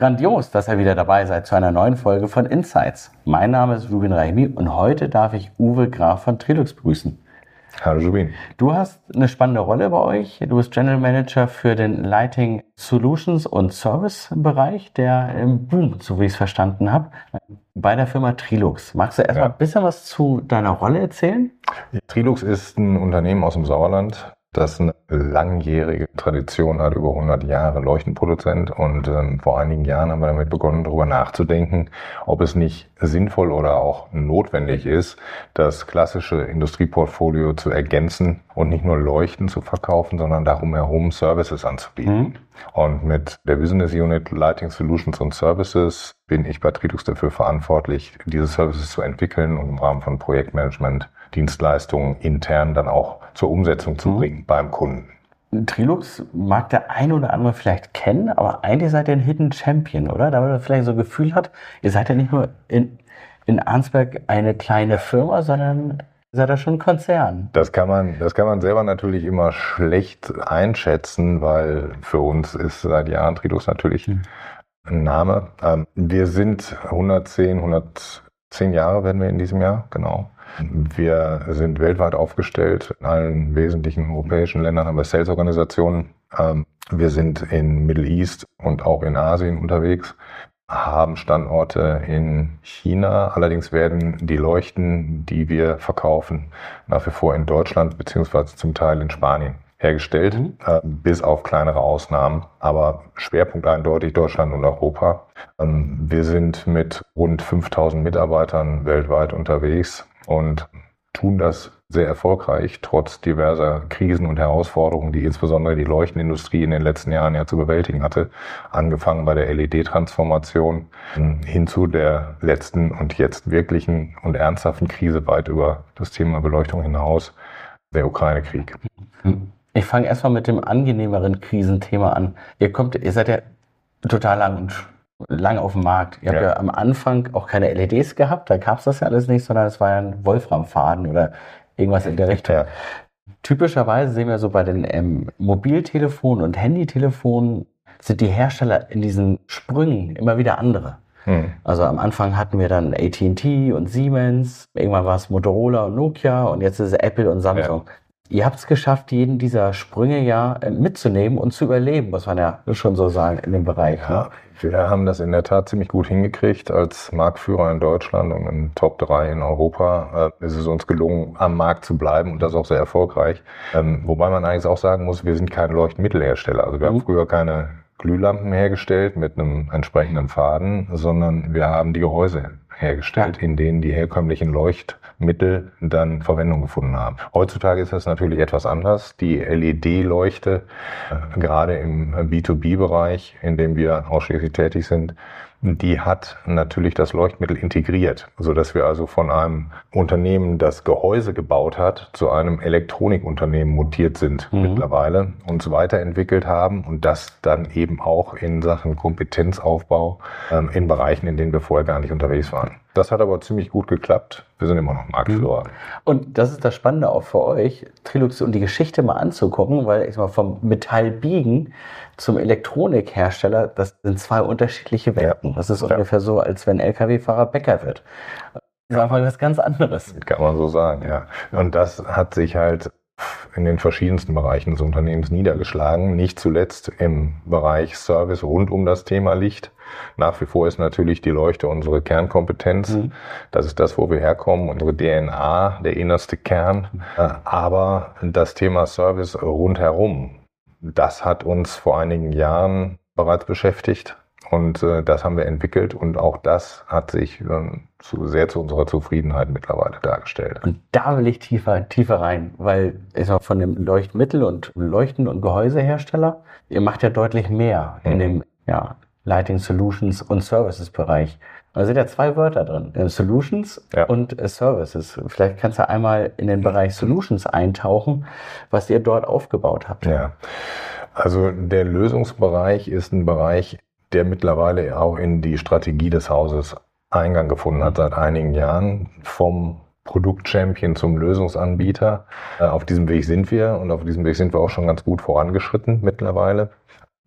Grandios, dass ihr wieder dabei seid zu einer neuen Folge von Insights. Mein Name ist Rubin Rahimi und heute darf ich Uwe Graf von Trilux begrüßen. Hallo Rubin. Du hast eine spannende Rolle bei euch. Du bist General Manager für den Lighting Solutions und Service Bereich, der im Boom, so wie ich es verstanden habe, bei der Firma Trilux. Magst du erstmal ja. ein bisschen was zu deiner Rolle erzählen? Trilux ist ein Unternehmen aus dem Sauerland, das eine langjährige Tradition hat, über 100 Jahre Leuchtenproduzent. Und ähm, vor einigen Jahren haben wir damit begonnen, darüber nachzudenken, ob es nicht sinnvoll oder auch notwendig ist, das klassische Industrieportfolio zu ergänzen und nicht nur Leuchten zu verkaufen, sondern darum herum Services anzubieten. Mhm. Und mit der Business Unit Lighting Solutions und Services bin ich bei Trilux dafür verantwortlich, diese Services zu entwickeln und im Rahmen von Projektmanagement Dienstleistungen intern dann auch zur Umsetzung zu mhm. bringen beim Kunden. Trilux mag der ein oder andere vielleicht kennen, aber eigentlich seid ihr ein Hidden Champion, oder? Damit man vielleicht so ein Gefühl hat, ihr seid ja nicht nur in, in Arnsberg eine kleine Firma, sondern seid ihr schon ein Konzern. Das kann man, das kann man selber natürlich immer schlecht einschätzen, weil für uns ist seit Jahren Trilux natürlich mhm. ein Name. Ähm, wir sind 110, 110 Jahre werden wir in diesem Jahr, genau. Wir sind weltweit aufgestellt. In allen wesentlichen europäischen Ländern haben wir Sales-Organisationen. Ähm, wir sind in Middle East und auch in Asien unterwegs, haben Standorte in China. Allerdings werden die Leuchten, die wir verkaufen, nach wie vor in Deutschland beziehungsweise zum Teil in Spanien hergestellt, mhm. äh, bis auf kleinere Ausnahmen, aber Schwerpunkt eindeutig Deutschland und Europa. Ähm, wir sind mit rund 5000 Mitarbeitern weltweit unterwegs und tun das sehr erfolgreich, trotz diverser Krisen und Herausforderungen, die insbesondere die Leuchtenindustrie in den letzten Jahren ja zu bewältigen hatte. Angefangen bei der LED-Transformation hin zu der letzten und jetzt wirklichen und ernsthaften Krise weit über das Thema Beleuchtung hinaus, der Ukraine-Krieg. Ich fange erstmal mit dem angenehmeren Krisenthema an. Ihr kommt, ihr seid ja total lang und lange auf dem Markt. Ihr habt ja am Anfang auch keine LEDs gehabt, da gab es das ja alles nicht, sondern es war ja ein Wolframfaden oder irgendwas in der Richtung. Ja. Typischerweise sehen wir so bei den ähm, Mobiltelefonen und Handytelefonen sind die Hersteller in diesen Sprüngen immer wieder andere. Hm. Also am Anfang hatten wir dann AT&T und Siemens, irgendwann war es Motorola und Nokia und jetzt ist es Apple und Samsung. Ja. Ihr habt es geschafft, jeden dieser Sprünge ja äh, mitzunehmen und zu überleben, muss man ja schon so sagen, in dem Bereich. Ja, ne? Wir haben das in der Tat ziemlich gut hingekriegt. Als Marktführer in Deutschland und in Top 3 in Europa äh, ist es uns gelungen, am Markt zu bleiben und das auch sehr erfolgreich. Ähm, wobei man eigentlich auch sagen muss, wir sind kein Leuchtmittelhersteller. Also wir mhm. haben früher keine Glühlampen hergestellt mit einem entsprechenden Faden, sondern wir haben die Gehäuse hergestellt, in denen die herkömmlichen Leuchtmittel dann Verwendung gefunden haben. Heutzutage ist das natürlich etwas anders. Die LED-Leuchte, äh, gerade im B2B-Bereich, in dem wir ausschließlich tätig sind, die hat natürlich das Leuchtmittel integriert, so dass wir also von einem Unternehmen, das Gehäuse gebaut hat, zu einem Elektronikunternehmen mutiert sind mhm. mittlerweile, uns weiterentwickelt haben und das dann eben auch in Sachen Kompetenzaufbau ähm, in Bereichen, in denen wir vorher gar nicht unterwegs waren. Das hat aber ziemlich gut geklappt. Wir sind immer noch Marktführer. Mhm. Und das ist das Spannende auch für euch, Trilux und die Geschichte mal anzugucken, weil ich sag mal, vom Metallbiegen zum Elektronikhersteller, das sind zwei unterschiedliche Welten. Ja. Das ist ja. ungefähr so, als wenn Lkw-Fahrer Bäcker wird. Das ist einfach was ganz anderes. Kann man so sagen, ja. Und das hat sich halt in den verschiedensten Bereichen des Unternehmens niedergeschlagen. Nicht zuletzt im Bereich Service rund um das Thema Licht. Nach wie vor ist natürlich die Leuchte unsere Kernkompetenz. Mhm. Das ist das, wo wir herkommen, unsere DNA, der innerste Kern. Aber das Thema Service rundherum, das hat uns vor einigen Jahren bereits beschäftigt. Und äh, das haben wir entwickelt und auch das hat sich äh, zu, sehr zu unserer Zufriedenheit mittlerweile dargestellt. Und da will ich tiefer, tiefer rein, weil ich sag, von dem Leuchtmittel und Leuchten- und Gehäusehersteller, ihr macht ja deutlich mehr mhm. in dem ja, Lighting Solutions und Services Bereich. Da sind ja zwei Wörter drin, äh, Solutions ja. und äh, Services. Vielleicht kannst du einmal in den Bereich Solutions eintauchen, was ihr dort aufgebaut habt. Ja, also der Lösungsbereich ist ein Bereich, der mittlerweile auch in die Strategie des Hauses Eingang gefunden hat seit einigen Jahren. Vom Produktchampion zum Lösungsanbieter. Äh, auf diesem Weg sind wir und auf diesem Weg sind wir auch schon ganz gut vorangeschritten mittlerweile.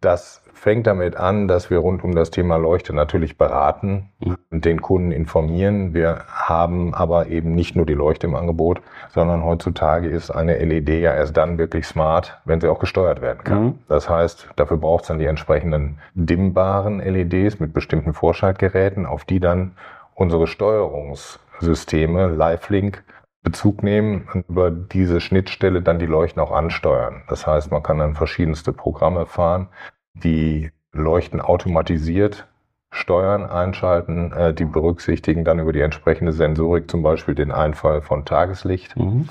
Das fängt damit an, dass wir rund um das Thema Leuchte natürlich beraten und mhm. den Kunden informieren. Wir haben aber eben nicht nur die Leuchte im Angebot, sondern heutzutage ist eine LED ja erst dann wirklich smart, wenn sie auch gesteuert werden kann. Mhm. Das heißt, dafür braucht es dann die entsprechenden dimmbaren LEDs mit bestimmten Vorschaltgeräten, auf die dann unsere Steuerungssysteme, LiveLink, Bezug nehmen und über diese Schnittstelle dann die Leuchten auch ansteuern. Das heißt, man kann dann verschiedenste Programme fahren, die Leuchten automatisiert steuern, einschalten, äh, die berücksichtigen dann über die entsprechende Sensorik zum Beispiel den Einfall von Tageslicht mhm.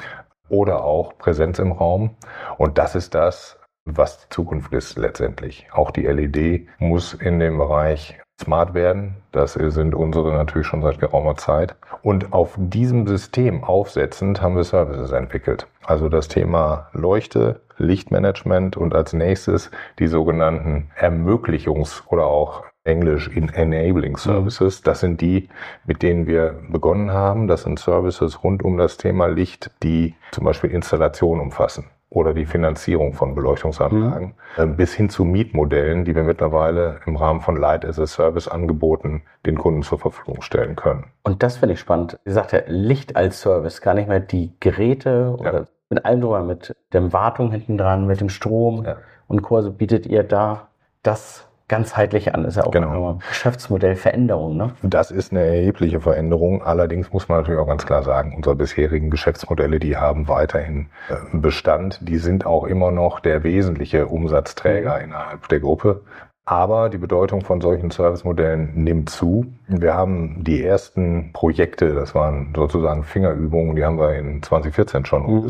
oder auch Präsenz im Raum. Und das ist das, was die Zukunft ist letztendlich. Auch die LED muss in dem Bereich smart werden. Das sind unsere natürlich schon seit geraumer Zeit. Und auf diesem System aufsetzend haben wir Services entwickelt. Also das Thema Leuchte, Lichtmanagement und als nächstes die sogenannten Ermöglichungs- oder auch Englisch in Enabling Services. Das sind die, mit denen wir begonnen haben. Das sind Services rund um das Thema Licht, die zum Beispiel Installation umfassen oder die Finanzierung von Beleuchtungsanlagen, mhm. bis hin zu Mietmodellen, die wir mittlerweile im Rahmen von Light as a Service Angeboten den Kunden zur Verfügung stellen können. Und das finde ich spannend. Sie sagt ja Licht als Service, gar nicht mehr die Geräte oder ja. mit allem drüber, mit der Wartung hinten dran, mit dem Strom ja. und Co. Also bietet ihr da das ganzheitlich an. Ist ja auch genau. eine Geschäftsmodellveränderung. Ne? Das ist eine erhebliche Veränderung. Allerdings muss man natürlich auch ganz klar sagen, unsere bisherigen Geschäftsmodelle, die haben weiterhin äh, Bestand. Die sind auch immer noch der wesentliche Umsatzträger mhm. innerhalb der Gruppe. Aber die Bedeutung von solchen Servicemodellen nimmt zu. Wir haben die ersten Projekte, das waren sozusagen Fingerübungen, die haben wir in 2014 schon mhm.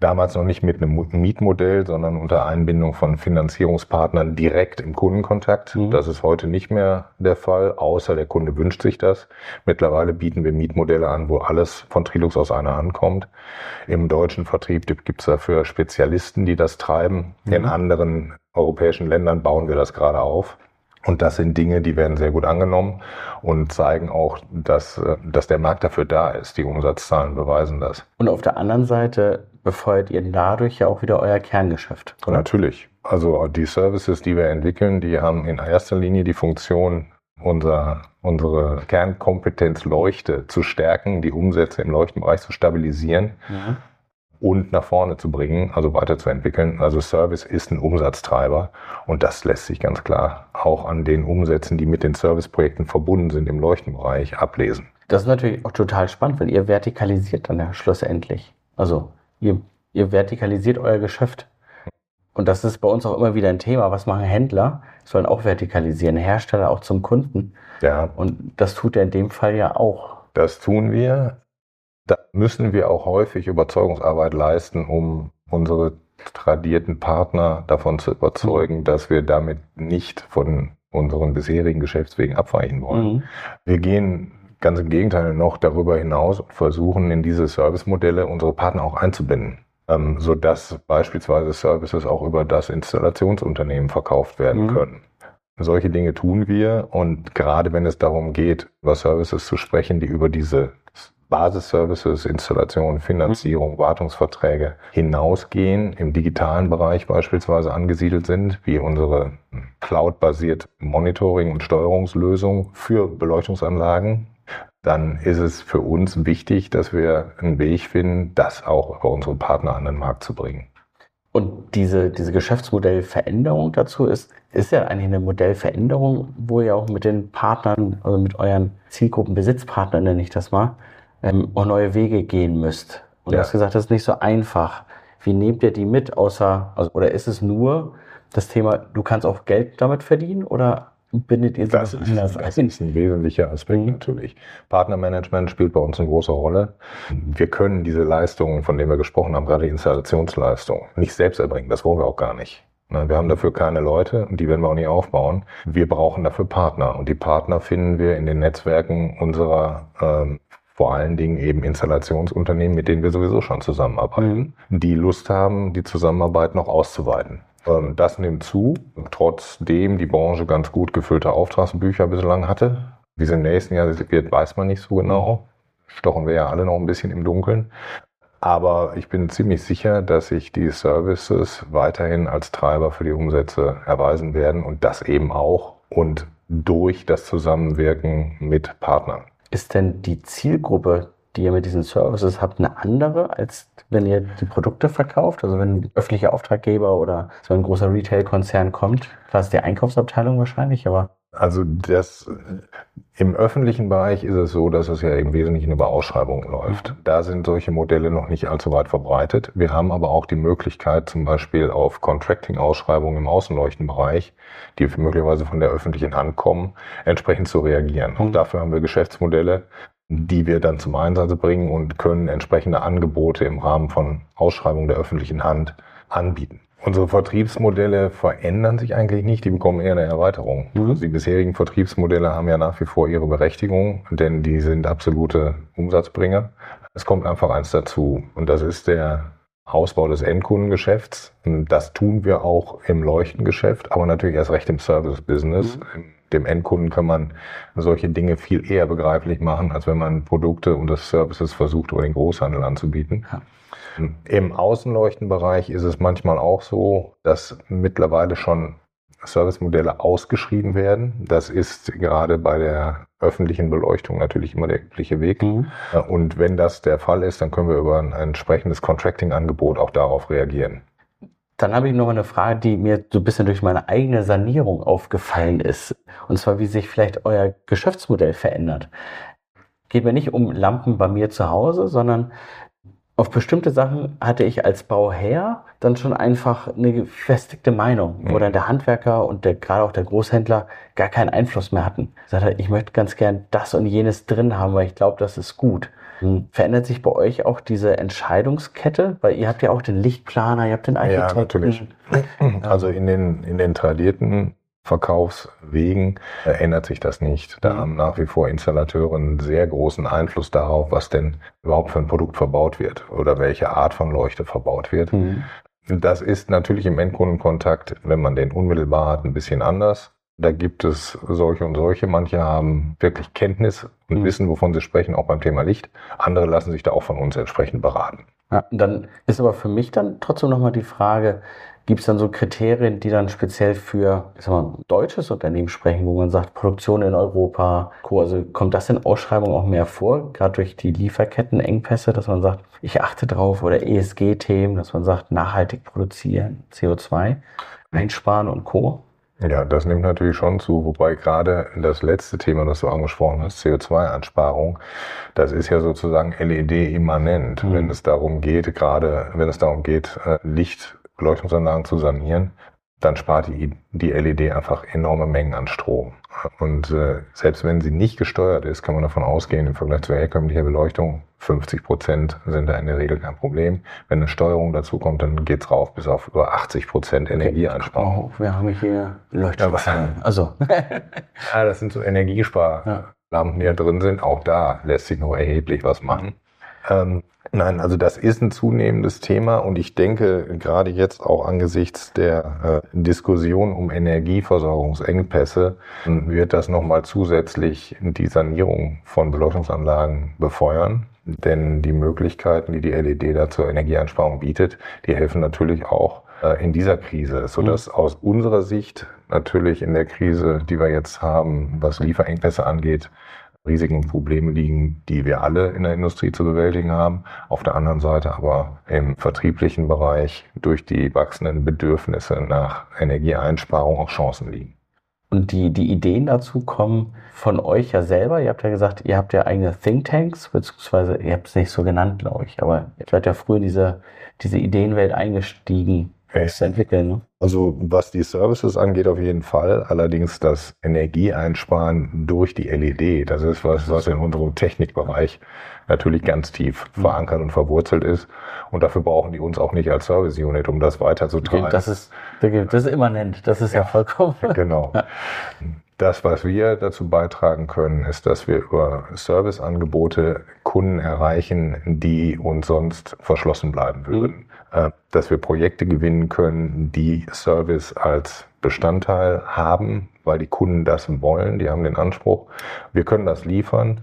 Damals noch nicht mit einem Mietmodell, sondern unter Einbindung von Finanzierungspartnern direkt im Kundenkontakt. Mhm. Das ist heute nicht mehr der Fall, außer der Kunde wünscht sich das. Mittlerweile bieten wir Mietmodelle an, wo alles von Trilux aus einer Hand kommt. Im deutschen Vertrieb gibt es dafür Spezialisten, die das treiben. Mhm. In anderen europäischen Ländern bauen wir das gerade auf. Und das sind Dinge, die werden sehr gut angenommen und zeigen auch, dass, äh, dass der Markt dafür da ist. Die Umsatzzahlen beweisen das. Und auf der anderen Seite befeuert ihr dadurch ja auch wieder euer Kerngeschäft. Oder? Natürlich. Also die Services, die wir entwickeln, die haben in erster Linie die Funktion, unser, unsere Kernkompetenz Leuchte zu stärken, die Umsätze im Leuchtenbereich zu stabilisieren. Ja und nach vorne zu bringen, also weiterzuentwickeln. Also Service ist ein Umsatztreiber und das lässt sich ganz klar auch an den Umsätzen, die mit den Serviceprojekten verbunden sind im Leuchtenbereich, ablesen. Das ist natürlich auch total spannend, weil ihr vertikalisiert dann ja schlussendlich. Also ihr, ihr vertikalisiert euer Geschäft. Und das ist bei uns auch immer wieder ein Thema. Was machen Händler? Sollen auch vertikalisieren, Hersteller auch zum Kunden. Ja. Und das tut er in dem Fall ja auch. Das tun wir. Da müssen wir auch häufig Überzeugungsarbeit leisten, um unsere tradierten Partner davon zu überzeugen, mhm. dass wir damit nicht von unseren bisherigen Geschäftswegen abweichen wollen. Mhm. Wir gehen ganz im Gegenteil noch darüber hinaus und versuchen in diese Servicemodelle unsere Partner auch einzubinden, ähm, sodass beispielsweise Services auch über das Installationsunternehmen verkauft werden mhm. können. Solche Dinge tun wir und gerade wenn es darum geht, über Services zu sprechen, die über diese Basisservices, Installation, Finanzierung, mhm. Wartungsverträge hinausgehen, im digitalen Bereich beispielsweise angesiedelt sind, wie unsere cloud-basiert Monitoring- und Steuerungslösung für Beleuchtungsanlagen, dann ist es für uns wichtig, dass wir einen Weg finden, das auch über unsere Partner an den Markt zu bringen. Und diese, diese Geschäftsmodellveränderung dazu ist, ist ja eigentlich eine Modellveränderung, wo ihr auch mit den Partnern, also mit euren Zielgruppen, Besitzpartnern nenne ich das mal, ähm, auch neue Wege gehen müsst. Und ja. du hast gesagt, das ist nicht so einfach. Wie nehmt ihr die mit, außer, also, oder ist es nur das Thema, du kannst auch Geld damit verdienen oder bindet ihr das anders Das ist ein wesentlicher Aspekt mhm. natürlich. Partnermanagement spielt bei uns eine große Rolle. Wir können diese Leistungen, von denen wir gesprochen haben, gerade die Installationsleistung, nicht selbst erbringen. Das wollen wir auch gar nicht. Ne, wir haben dafür keine Leute und die werden wir auch nicht aufbauen. Wir brauchen dafür Partner und die Partner finden wir in den Netzwerken unserer ähm, vor allen Dingen eben Installationsunternehmen, mit denen wir sowieso schon zusammenarbeiten, mhm. die Lust haben, die Zusammenarbeit noch auszuweiten. Ähm, das nimmt zu, trotzdem die Branche ganz gut gefüllte Auftragsbücher bislang hatte. Wie es im nächsten Jahr wird, weiß man nicht so genau. Stochen wir ja alle noch ein bisschen im Dunkeln. Aber ich bin ziemlich sicher, dass sich die Services weiterhin als Treiber für die Umsätze erweisen werden und das eben auch und durch das Zusammenwirken mit Partnern. Ist denn die Zielgruppe, die ihr mit diesen Services habt, eine andere, als wenn ihr die Produkte verkauft? Also wenn ein öffentlicher Auftraggeber oder so ein großer Retail-Konzern kommt, ist die Einkaufsabteilung wahrscheinlich, aber also das im öffentlichen Bereich ist es so, dass es ja im Wesentlichen über Ausschreibungen läuft. Mhm. Da sind solche Modelle noch nicht allzu weit verbreitet. Wir haben aber auch die Möglichkeit, zum Beispiel auf Contracting-Ausschreibungen im Außenleuchtenbereich, die möglicherweise von der öffentlichen Hand kommen, entsprechend zu reagieren. Auch mhm. dafür haben wir Geschäftsmodelle, die wir dann zum Einsatz bringen und können entsprechende Angebote im Rahmen von Ausschreibungen der öffentlichen Hand anbieten. Unsere Vertriebsmodelle verändern sich eigentlich nicht, die bekommen eher eine Erweiterung. Mhm. Also die bisherigen Vertriebsmodelle haben ja nach wie vor ihre Berechtigung, denn die sind absolute Umsatzbringer. Es kommt einfach eins dazu und das ist der Ausbau des Endkundengeschäfts. Das tun wir auch im Leuchtengeschäft, aber natürlich erst recht im Service-Business. Mhm. Dem Endkunden kann man solche Dinge viel eher begreiflich machen, als wenn man Produkte und das Services versucht, über den Großhandel anzubieten. Ja. Im Außenleuchtenbereich ist es manchmal auch so, dass mittlerweile schon Servicemodelle ausgeschrieben werden. Das ist gerade bei der öffentlichen Beleuchtung natürlich immer der übliche Weg. Mhm. Und wenn das der Fall ist, dann können wir über ein entsprechendes Contracting-Angebot auch darauf reagieren. Dann habe ich noch eine Frage, die mir so ein bisschen durch meine eigene Sanierung aufgefallen ist. Und zwar, wie sich vielleicht euer Geschäftsmodell verändert. Geht mir nicht um Lampen bei mir zu Hause, sondern auf bestimmte Sachen hatte ich als Bauherr dann schon einfach eine gefestigte Meinung, wo mhm. dann der Handwerker und der, gerade auch der Großhändler gar keinen Einfluss mehr hatten. Ich sagte, ich möchte ganz gern das und jenes drin haben, weil ich glaube, das ist gut. Mhm. Verändert sich bei euch auch diese Entscheidungskette? Weil ihr habt ja auch den Lichtplaner, ihr habt den Architekten. Ja, natürlich. Also in den, in den tradierten Verkaufswegen äh, ändert sich das nicht. Da mhm. haben nach wie vor Installateure einen sehr großen Einfluss darauf, was denn überhaupt für ein Produkt verbaut wird oder welche Art von Leuchte verbaut wird. Mhm. Das ist natürlich im Endkundenkontakt, wenn man den unmittelbar hat, ein bisschen anders. Da gibt es solche und solche. Manche haben wirklich Kenntnis und mhm. wissen, wovon sie sprechen, auch beim Thema Licht. Andere lassen sich da auch von uns entsprechend beraten. Ja, dann ist aber für mich dann trotzdem nochmal die Frage, Gibt es dann so Kriterien, die dann speziell für ich sag mal, ein deutsches Unternehmen sprechen, wo man sagt, Produktion in Europa, Also kommt das in Ausschreibungen auch mehr vor, gerade durch die Lieferkettenengpässe, dass man sagt, ich achte drauf oder ESG-Themen, dass man sagt, nachhaltig produzieren, CO2 einsparen und Co. Ja, das nimmt natürlich schon zu, wobei gerade das letzte Thema, das du angesprochen hast, CO2-Einsparung, das ist ja sozusagen LED-immanent, mhm. wenn es darum geht, gerade wenn es darum geht, äh, Licht Beleuchtungsanlagen zu sanieren, dann spart die, die LED einfach enorme Mengen an Strom. Und äh, selbst wenn sie nicht gesteuert ist, kann man davon ausgehen, im Vergleich zur herkömmlichen Beleuchtung, 50 Prozent sind da in der Regel kein Problem. Wenn eine Steuerung dazu kommt, dann geht's rauf bis auf über 80 Prozent Energieeinsparung. Okay. Oh, wir haben hier Leuchtstoff. Ja, also. ja, das sind so Energiesparlampen, die da drin sind. Auch da lässt sich noch erheblich was machen. Ähm, Nein, also das ist ein zunehmendes Thema und ich denke, gerade jetzt auch angesichts der äh, Diskussion um Energieversorgungsengpässe wird das nochmal zusätzlich die Sanierung von Beleuchtungsanlagen befeuern. Denn die Möglichkeiten, die die LED da zur Energieeinsparung bietet, die helfen natürlich auch äh, in dieser Krise, sodass mhm. aus unserer Sicht natürlich in der Krise, die wir jetzt haben, was Lieferengpässe angeht, Risiken und Probleme liegen, die wir alle in der Industrie zu bewältigen haben. Auf der anderen Seite aber im vertrieblichen Bereich durch die wachsenden Bedürfnisse nach Energieeinsparung auch Chancen liegen. Und die, die Ideen dazu kommen von euch ja selber. Ihr habt ja gesagt, ihr habt ja eigene Thinktanks, beziehungsweise ihr habt es nicht so genannt, glaube ich, aber ihr seid ja früher in diese, diese Ideenwelt eingestiegen zu entwickeln. Ne? Also was die Services angeht, auf jeden Fall. Allerdings das Energieeinsparen durch die LED, das ist was, was in unserem Technikbereich natürlich ganz tief mhm. verankert und verwurzelt ist. Und dafür brauchen die uns auch nicht als Service Unit, um das weiterzutreiben. Das ist, das ist immanent. Das ist ja, ja vollkommen. Genau. Das, was wir dazu beitragen können, ist, dass wir über Serviceangebote Kunden erreichen, die uns sonst verschlossen bleiben würden. Mhm. Äh, dass wir Projekte gewinnen können, die Service als Bestandteil haben, weil die Kunden das wollen, die haben den Anspruch. Wir können das liefern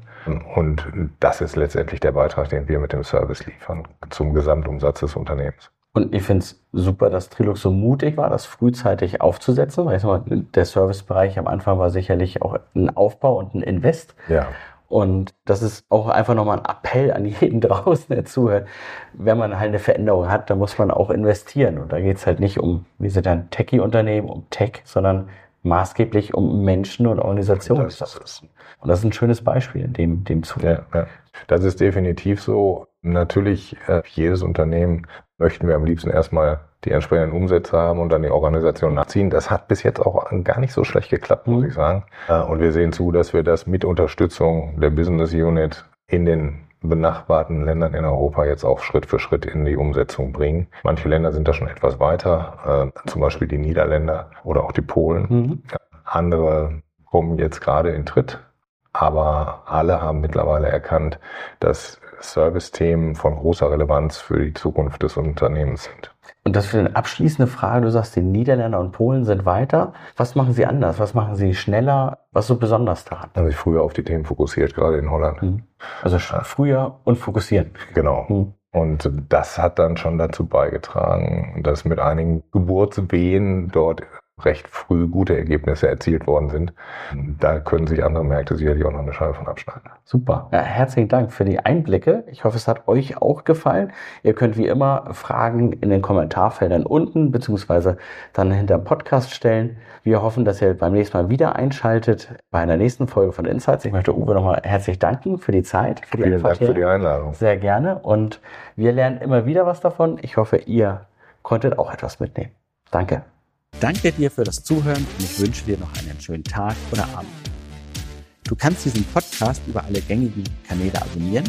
Und das ist letztendlich der Beitrag, den wir mit dem Service liefern zum Gesamtumsatz des Unternehmens. Und ich finde es super, dass Trilux so mutig war, das frühzeitig aufzusetzen. Weil ich sag mal, der Servicebereich am Anfang war sicherlich auch ein Aufbau und ein Invest. Ja. Und das ist auch einfach nochmal ein Appell an jeden draußen, der zuhört. Wenn man halt eine Veränderung hat, dann muss man auch investieren. Und da geht es halt nicht um, wir sind ein Techie-Unternehmen, um Tech, sondern maßgeblich um Menschen und Organisationen. Das ist und das ist ein schönes Beispiel in dem, dem Zug. Ja, ja. Das ist definitiv so. Natürlich, äh, jedes Unternehmen möchten wir am liebsten erstmal die entsprechenden Umsätze haben und dann die Organisation nachziehen. Das hat bis jetzt auch gar nicht so schlecht geklappt, muss mhm. ich sagen. Und wir sehen zu, dass wir das mit Unterstützung der Business Unit in den benachbarten Ländern in Europa jetzt auch Schritt für Schritt in die Umsetzung bringen. Manche Länder sind da schon etwas weiter, äh, zum Beispiel die Niederländer oder auch die Polen. Mhm. Andere kommen jetzt gerade in Tritt, aber alle haben mittlerweile erkannt, dass Service-Themen von großer Relevanz für die Zukunft des Unternehmens sind. Und das für eine abschließende Frage, du sagst, die Niederländer und Polen sind weiter. Was machen sie anders? Was machen sie schneller? Was so besonders daran? Haben sich früher auf die Themen fokussiert, gerade in Holland. Mhm. Also früher und fokussieren. Genau. Mhm. Und das hat dann schon dazu beigetragen, dass mit einigen Geburtswehen dort recht früh gute Ergebnisse erzielt worden sind. Da können sich andere Märkte sicherlich auch noch eine Scheibe von abschneiden. Super. Ja, herzlichen Dank für die Einblicke. Ich hoffe, es hat euch auch gefallen. Ihr könnt wie immer Fragen in den Kommentarfeldern unten beziehungsweise dann hinter dem Podcast stellen. Wir hoffen, dass ihr beim nächsten Mal wieder einschaltet bei einer nächsten Folge von Insights. Ich möchte Uwe nochmal herzlich danken für die Zeit, für die Vielen Dank für die Einladung. Sehr gerne. Und wir lernen immer wieder was davon. Ich hoffe, ihr konntet auch etwas mitnehmen. Danke. Danke dir für das Zuhören und ich wünsche dir noch einen schönen Tag oder Abend. Du kannst diesen Podcast über alle gängigen Kanäle abonnieren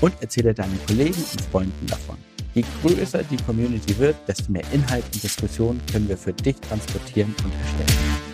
und erzähle deinen Kollegen und Freunden davon. Je größer die Community wird, desto mehr Inhalt und Diskussion können wir für dich transportieren und erstellen.